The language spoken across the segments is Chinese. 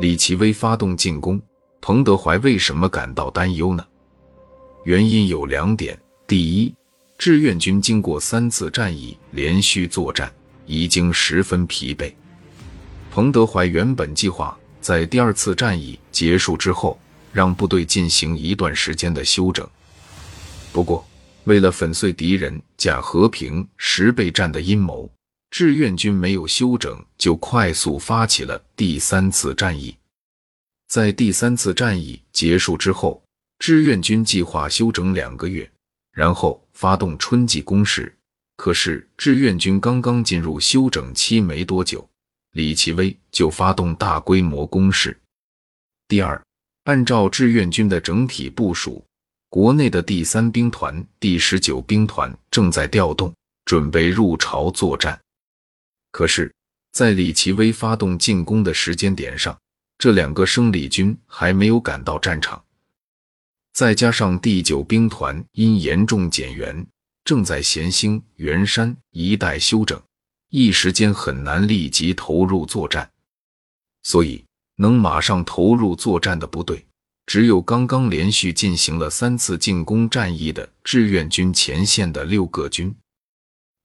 李奇微发动进攻，彭德怀为什么感到担忧呢？原因有两点：第一，志愿军经过三次战役连续作战，已经十分疲惫。彭德怀原本计划在第二次战役结束之后，让部队进行一段时间的休整。不过，为了粉碎敌人假和平实备战的阴谋，志愿军没有休整，就快速发起了第三次战役。在第三次战役结束之后，志愿军计划休整两个月，然后发动春季攻势。可是，志愿军刚刚进入休整期没多久，李奇微就发动大规模攻势。第二，按照志愿军的整体部署，国内的第三兵团、第十九兵团正在调动，准备入朝作战。可是，在李奇微发动进攻的时间点上，这两个生力军还没有赶到战场。再加上第九兵团因严重减员，正在咸兴、元山一带休整，一时间很难立即投入作战。所以，能马上投入作战的部队，只有刚刚连续进行了三次进攻战役的志愿军前线的六个军。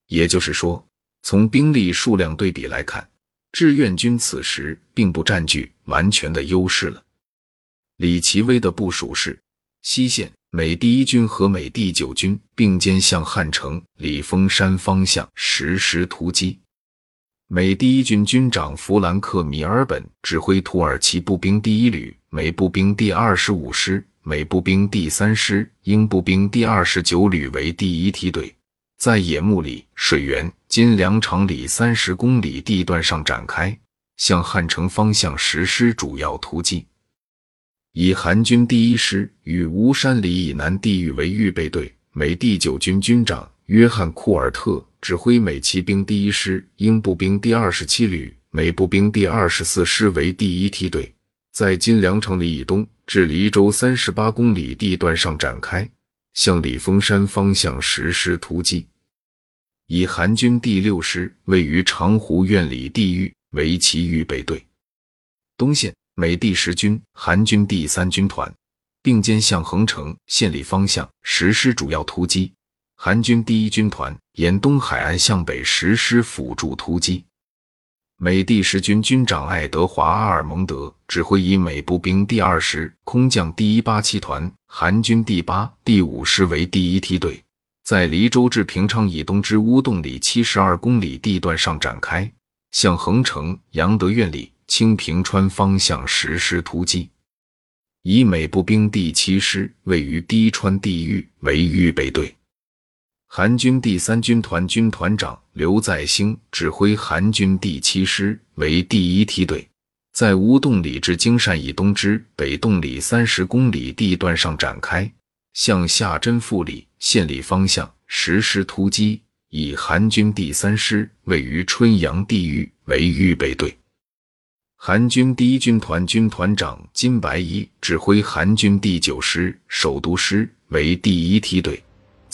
也就是说。从兵力数量对比来看，志愿军此时并不占据完全的优势了。李奇微的部署是：西线美第一军和美第九军并肩向汉城、李峰山方向实施突击。美第一军军长弗兰克·米尔本指挥土耳其步兵第一旅、美步兵第二十五师、美步兵第三师、英步兵第二十九旅为第一梯队。在野木里、水源、金粮场里三十公里地段上展开，向汉城方向实施主要突击。以韩军第一师与吴山里以南地域为预备队，美第九军军长约翰·库尔特指挥美骑兵第一师、英步兵第二十七旅、美步兵第二十四师为第一梯队，在金粮城里以东至黎州三十八公里地段上展开。向李峰山方向实施突击，以韩军第六师位于长湖院里地域为其预备队。东线美第十军、韩军第三军团并肩向横城、县里方向实施主要突击，韩军第一军团沿东海岸向北实施辅助突击。美第十军军长爱德华·阿尔蒙德指挥以美步兵第二师空降第一八七团、韩军第八、第五师为第一梯队，在黎州至平昌以东之乌洞里七十二公里地段上展开，向横城、杨德院里、清平川方向实施突击。以美步兵第七师位于低川地域为预备队。韩军第三军团军团长刘在兴指挥韩军第七师为第一梯队，在乌洞里至京善以东之北洞里三十公里地段上展开，向下真富里、县里方向实施突击。以韩军第三师位于春阳地域为预备队。韩军第一军团军团长金白一指挥韩军第九师首都师为第一梯队。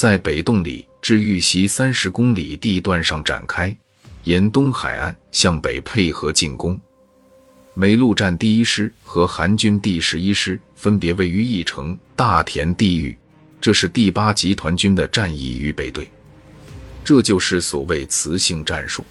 在北洞里至玉溪三十公里地段上展开，沿东海岸向北配合进攻。美陆战第一师和韩军第十一师分别位于义城、大田地域，这是第八集团军的战役预备队。这就是所谓磁性战术。